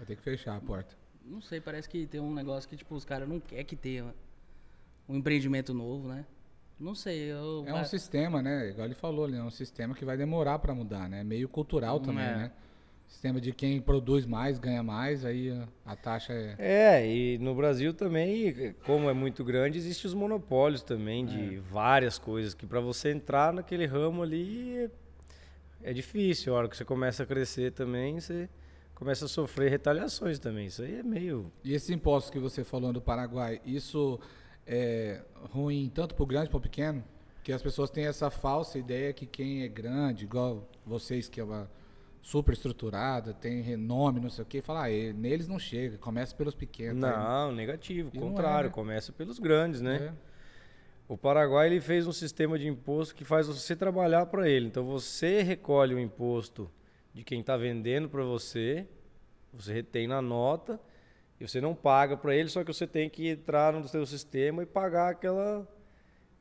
Vai ter que fechar a porta. Não sei, parece que tem um negócio que, tipo, os caras não querem que tenha um empreendimento novo, né? Não sei, eu... É um sistema, né? Igual ele falou, né? é um sistema que vai demorar para mudar, né? Meio cultural também, É. né? Sistema de quem produz mais ganha mais, aí a, taxa é. É, e no Brasil também, como é muito grande, existem os monopólios também de várias coisas que para você entrar naquele ramo ali é, é difícil. A hora que você começa a crescer também, você começa a sofrer retaliações também. Isso aí é meio E esses impostos que você falou do Paraguai, isso é ruim tanto para o grande quanto para o pequeno? Que as pessoas têm essa falsa ideia que quem é grande, igual vocês que é uma super estruturada, tem renome, não sei o quê, fala, ah, e- neles não chega, começa pelos pequenos. aí, não, negativo, E não é, contrário, né? começa pelos grandes, né? É. O Paraguai ele fez um sistema de imposto que faz você trabalhar para ele. Então você recolhe o imposto de quem está vendendo para você, você retém na nota e você não paga para ele, só que você tem que entrar no seu sistema e pagar aquela.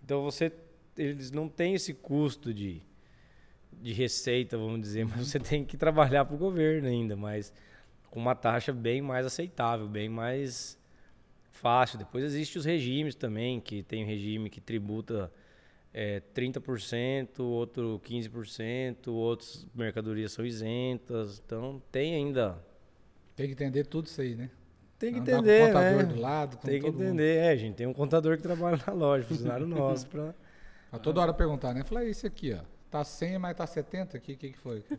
Então você eles não têm esse custo de de receita, vamos dizer, mas você tem que trabalhar para o governo ainda, mas com uma taxa bem mais aceitável, bem mais fácil. Depois existem os regimes também, que tem um regime que tributa é, 30%, outro 15%, outras mercadorias são isentas. Então tem ainda. Tem que entender tudo isso aí, né? Tem que Andar com o entender, contador né? do lado, com Tem que todo mundo. entender. É, gente tem um contador que trabalha na loja, funcionário nosso. Pra... A toda hora perguntar, né? Falar, isso aqui, ó. Tá 100, mas tá 70 aqui, o que, que foi?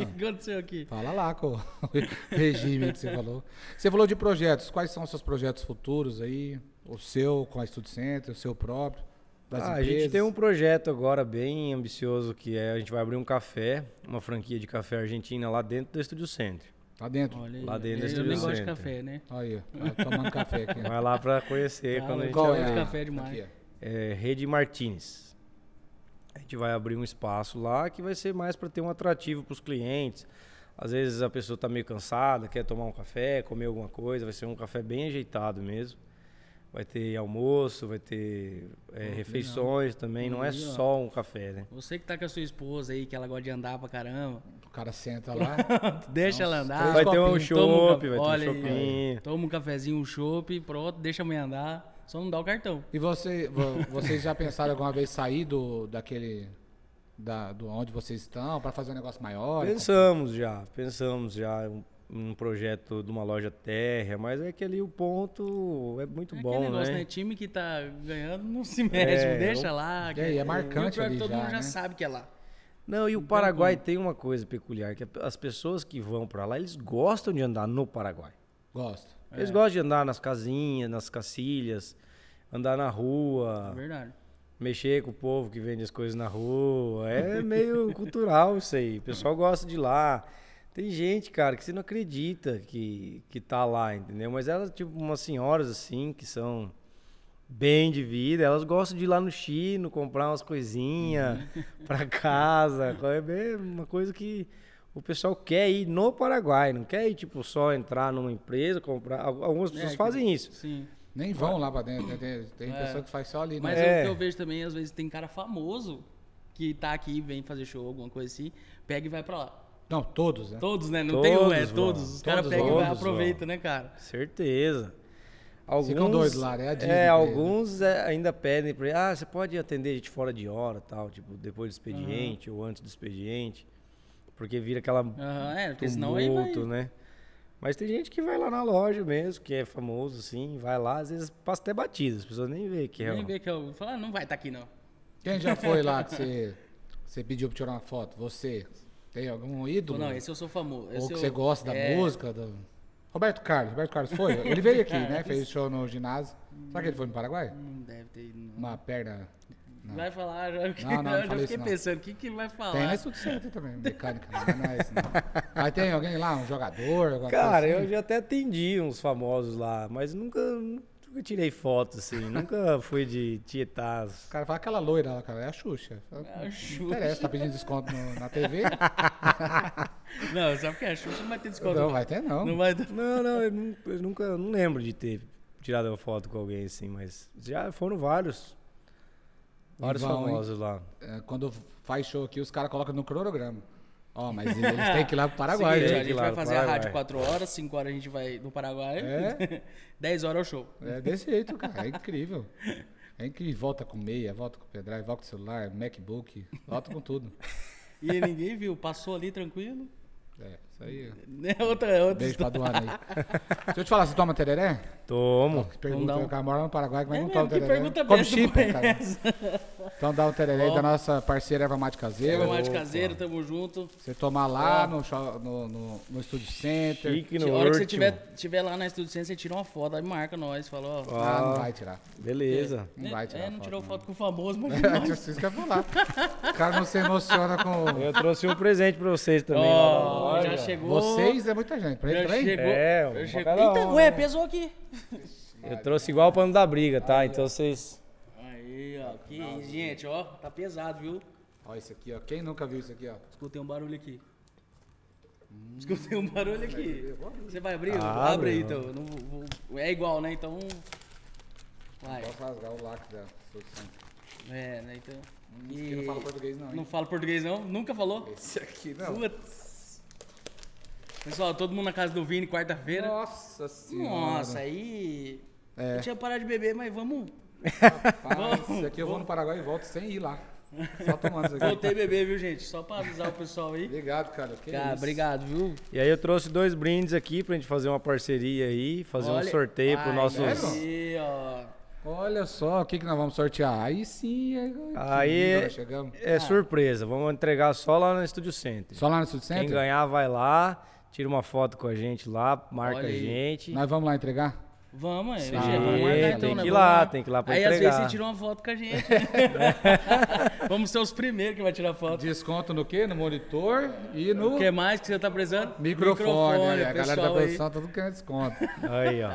O que aconteceu aqui? Fala lá com o regime que você falou. Você falou de projetos. Quais são os seus projetos futuros aí? O seu com a Studio Center, o seu próprio? Das Ah, a gente tem um projeto agora bem ambicioso que é a gente vai abrir um café, uma franquia de café argentina lá dentro do Estúdio Center. Lá dentro. Olha Lá dentro eu, desse eu nem gosto de café, né? Olha aí, ó, tomando café aqui. Vai lá para conhecer Tá, quando a gente Qual é de café demais. É, Rede Martins. A gente vai abrir um espaço lá que vai ser mais para ter um atrativo para os clientes. Às vezes a pessoa está meio cansada, quer tomar um café, comer alguma coisa. Vai ser um café bem ajeitado mesmo. Vai ter almoço, vai ter é, refeições também. Não é Aí, ó. só um café, né? Você que tá com a sua esposa aí, que ela gosta de andar pra caramba, O cara senta lá. deixa ela andar. Vai ter um um chopp, ca- vai ter um. Toma um cafezinho, um chopp, pronto, deixa a mãe andar. Só não dá o cartão. E você, vo- vocês já pensaram alguma vez sair do, daquele. Da, do onde vocês estão para fazer um negócio maior? Pensamos já, pensamos já um, um projeto de uma loja térrea, mas é que ali o ponto é muito É bom, aquele negócio, né? né? Time que tá ganhando não se mexe, É, deixa eu- lá. É, e é marcante é que ali todo já, mundo já né? sabe que é lá. Não, e o Paraguai como. tem uma coisa peculiar, que as pessoas que vão pra lá, eles gostam de andar no Paraguai. Gosto. Eles É. gostam de andar nas casinhas, nas cacilhas, andar na rua, É verdade. mexer com o povo que vende as coisas na rua. É meio cultural isso aí. O pessoal gosta de ir lá. Tem gente, cara, que você não acredita que, que tá lá, entendeu? Mas elas, tipo, umas senhoras assim, que são bem de vida, elas gostam de ir lá no Chino, comprar umas coisinhas pra casa. É bem uma coisa que o pessoal quer ir no Paraguai, não quer ir, tipo, só entrar numa empresa, comprar. Al- Algumas pessoas É, que- fazem isso. Sim. Nem vão lá pra dentro. né? Tem, tem É. pessoa que faz só ali, né? Mas É. o que eu vejo também, às vezes, tem cara famoso que tá aqui, vem fazer show, alguma coisa assim, pega e vai pra lá. Não, todos, né? Todos, né? Não tem um, é Todos vão. todos. Os caras Todos pegam e vai, Todos aproveita, né, cara? Certeza. Alguns, Ficam doidos lá, né? A Disney é, alguns é, ainda pedem pra ele, ah, você pode atender a gente fora de hora tal, tipo, depois do expediente ou antes do expediente. Porque vira aquela Aham, é, porque senão aí vai... tumulto, né? Mas tem gente que vai lá na loja mesmo, que é famoso, assim, vai lá, às vezes passa até batido, as pessoas nem vê que é. Nem vê que eu falo, ah, não vai estar aqui, não. Quem já foi lá que você, você pediu pra tirar uma foto? Você? Tem algum ídolo? Não, esse eu sou famoso. Ou que eu- você gosta da é, música? Do... Roberto Carlos. Roberto Carlos foi? Ele veio aqui, Cara, né? isso- Fez show no ginásio. Será que ele foi no Paraguai? Não deve ter ido, não. Uma perna. Não. Vai falar, já, Não, não, não eu já fiquei não. pensando, o que, que ele vai falar? Tem na Estúdio Center também, mecânica, mas não é isso não. Mas tem alguém lá, um jogador? Cara, coisa eu assim? já até atendi uns famosos lá, mas nunca, nunca tirei foto, assim, nunca fui de tietar. O cara fala aquela loira lá, cara, é a Xuxa. É a não Xuxa. interessa, tá pedindo desconto no- na TV? Não, sabe que a Xuxa não vai ter desconto. não, vai ter não. Não vai ter. Não, não, eu, eu nunca, não lembro de ter tirado uma foto com alguém assim, mas já foram vários. Vários vão, famosos lá. É, Quando faz show aqui, os caras colocam no cronograma. Ó, mas eles têm que ir lá pro Paraguai, a né? que gente ir lá vai fazer a rádio 4 horas, 5 horas a gente vai no Paraguai. É? 10 horas é o show. É desse jeito, cara. É incrível. Vem que volta com meia, volta com pendrive, volta com celular, MacBook, volta com tudo. E aí ninguém viu, passou ali tranquilo. É, isso aí. É outra, é outra Beijo pra história. Duana aí. Deixa eu te falar, você toma tereré? Tomo. Pergunta, dar um- o cara mora no Paraguai, mas É não mesmo, toma que tereré. pergunta Come besta chip, foi cara. essa? Então dá o tereré Ó. da nossa parceira Erva Mate Caseira. Erva mate caseiro, tamo junto. Você tomar lá no, no, no, no Studio Center. Chique A no hora que você último. tiver, tiver lá na Estúdio Ciência, você tira uma foto, aí marca nós, fala, ó. Ah, não vai tirar. Beleza. Não vai tirar é, não foto, tirou não. foto com o famoso, mas É, isso que eu ia falar. O cara não se emociona com. Eu trouxe um presente pra vocês também. loja. já chegou. Vocês é muita gente. Pra ele também? chegou. É, um chegou. cada Eita, um, ué, né? pesou aqui. Eu trouxe igual o pano da briga, tá? Então vocês. Aí, ó, que isso, gente, ó, tá pesado, viu? Olha isso aqui, ó. Quem nunca viu isso aqui, ó? Escutei um barulho aqui. Escutei um barulho aqui. Você vai abrir? Abre, Abre aí, ó. então. Eu não vou- É igual, né? Então. Vai. Posso rasgar o lacre da solução. É, né? Então. Esse aqui não fala português, não. Não Hein? fala português, não? Nunca falou? Esse aqui não. Putz. Pessoal, todo mundo na casa do Vini quarta-feira. Nossa senhora. Nossa, aí. É. Eu tinha parado de beber, mas vamos. Rapaz, esse aqui eu vou no Paraguai e volto sem ir lá. Só tomando isso aqui. Voltei a beber, viu, gente? Só pra avisar o pessoal aí. Obrigado, cara. Que Cara, isso. obrigado, viu? E aí eu trouxe dois brindes aqui pra gente fazer uma parceria aí, fazer Olha- um sorteio pro Ai? Aí, ó. Olha só, o que, que nós vamos sortear? Aí sim, é... Aí lindo, nós chegamos. é surpresa, vamos entregar só lá no Estúdio Center. Só lá no Quem Center? ganhar vai lá, tira uma foto com a gente lá, marca a gente. Nós vamos lá entregar? Vamos, aí. Sim, Hoje é, vamos marcar tem então, que né? ir Vamos lá, tem que ir lá pra Aí às vezes entregar. você tira uma foto com a gente. Vamos ser os primeiros que vai tirar foto. Desconto no quê? No monitor e no O que mais que você tá precisando? microfone. aí, a galera da produção tá tudo querendo desconto. Aí, ó.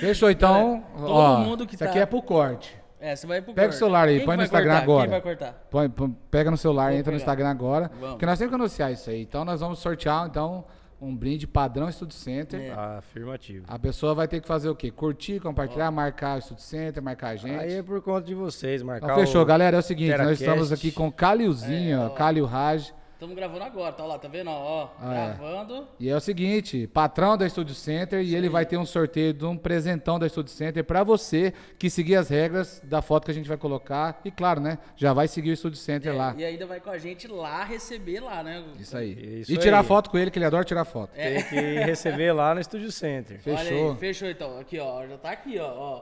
Fechou, então. todo ó, mundo que isso tá- aqui é pro corte. É, você vai pro Pega o corte. celular aí, Quem põe que no Instagram cortar? agora. Quem vai cortar? Põe- põe- pega no celular, Vou entra no pegar. Instagram agora. Vamos. Porque nós temos que anunciar isso aí. Então nós vamos sortear então um brinde padrão Studio Center. É. Afirmativo. A pessoa vai ter que fazer o quê? Curtir, compartilhar, marcar o Studio Center, marcar a gente. Aí é por conta de vocês, marcar Então fechou, o- galera. É o seguinte, nós Teracast. estamos aqui com o Calilzinho, É, ó, ó. Calil Raj. Estamos gravando agora, tá lá, tá vendo? Ó, Ah, é. gravando. E é o seguinte, patrão da Studio Center e ele vai ter um sorteio de um presentão da Studio Center pra você que seguir as regras da foto que a gente vai colocar. E claro, né? Já vai seguir o Studio Center É, lá. E ainda vai com a gente lá receber lá, né? Isso aí. Isso e tirar aí. foto com ele, que ele adora tirar foto. É. Tem que receber lá no Estúdio Center. Olha Fechou. aí, fechou então. Aqui, ó, já tá aqui, ó. ó.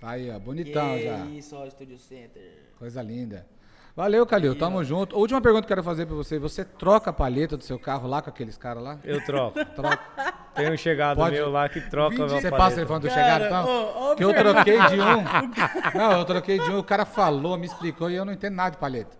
Tá aí, ó. Bonitão que já. isso, ó, Studio Center. Coisa linda. Valeu, Calil. Tamo junto. Última pergunta que eu quero fazer pra você. Você troca a palheta do seu carro lá com aqueles caras lá? Eu troco. Troca. Tem um chegado Pode- meu lá que troca Você paleta. passa telefone do Cara, chegado, então? que eu troquei de um. Não, eu troquei de um, o cara falou, me explicou e eu não entendo nada de palheta.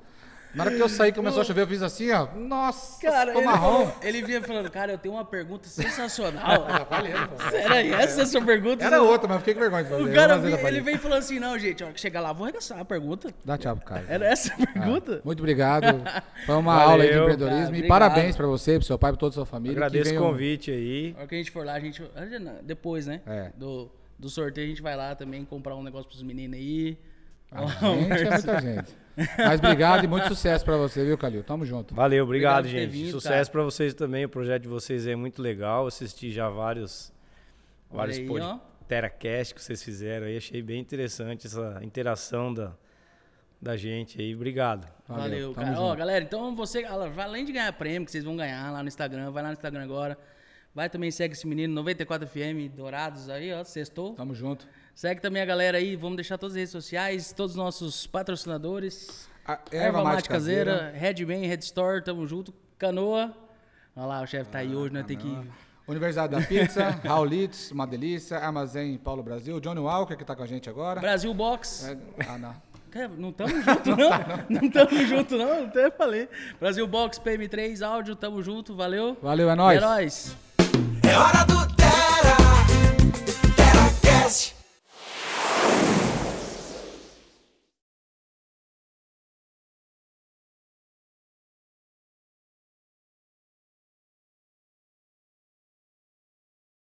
Na hora que eu saí, começou a chover, eu fiz assim, ó. Nossa, Cara, ficou ele, marrom. ele vinha falando, cara, eu tenho uma pergunta sensacional. Pô. Era essa a sua pergunta? Era outra, mas eu fiquei com vergonha de fazer. O Eu cara, ele veio falando assim, não, gente, a hora que chegar lá, vou arregaçar a pergunta. Dá tchau pro cara. Era essa a pergunta? Muito obrigado. Foi uma Valeu. aula aí de empreendedorismo. Cara, e parabéns pra você, pro seu pai, pra toda a sua família. que Agradeço o convite aí. A hora que a gente for lá, a gente. Depois, né? É. Do, do sorteio, a gente vai lá também comprar um negócio pros meninos aí. A gente é muita gente. Mas obrigado e muito sucesso pra você, viu, Calil? Tamo junto. Valeu, obrigado, Obrigado gente. vindo, Sucesso pra vocês também. O projeto de vocês é muito legal. Assisti já vários, Olha vários aí, pod-. Teracast que vocês fizeram aí. Achei bem interessante essa interação da, da gente aí. Obrigado. Valeu, tamo cara. Ó, galera, então você, além de ganhar prêmio, que vocês vão ganhar lá no Instagram, vai lá no Instagram agora. Vai também, segue esse menino, 94FM Dourados aí, ó, sextou. Tamo junto. Segue também a galera aí, vamos deixar todas as redes sociais, todos os nossos patrocinadores. A Erva Mate Caseira, Redman, Red Store, tamo junto. Canoa. Olha lá, o chefe tá aí hoje, nós tem que... Universidade da Pizza, Raulitz, uma delícia, Armazém Paulo Brasil, Johnny Walker que tá com a gente agora. Brasil Box. É, ah, não. Cara, Não tamo junto, não. Não tamo junto, não. Até falei. Brasil Box, PM3, áudio, tamo junto, valeu. Valeu, é nóis. É nóis. É hora do Tera, TeraCast.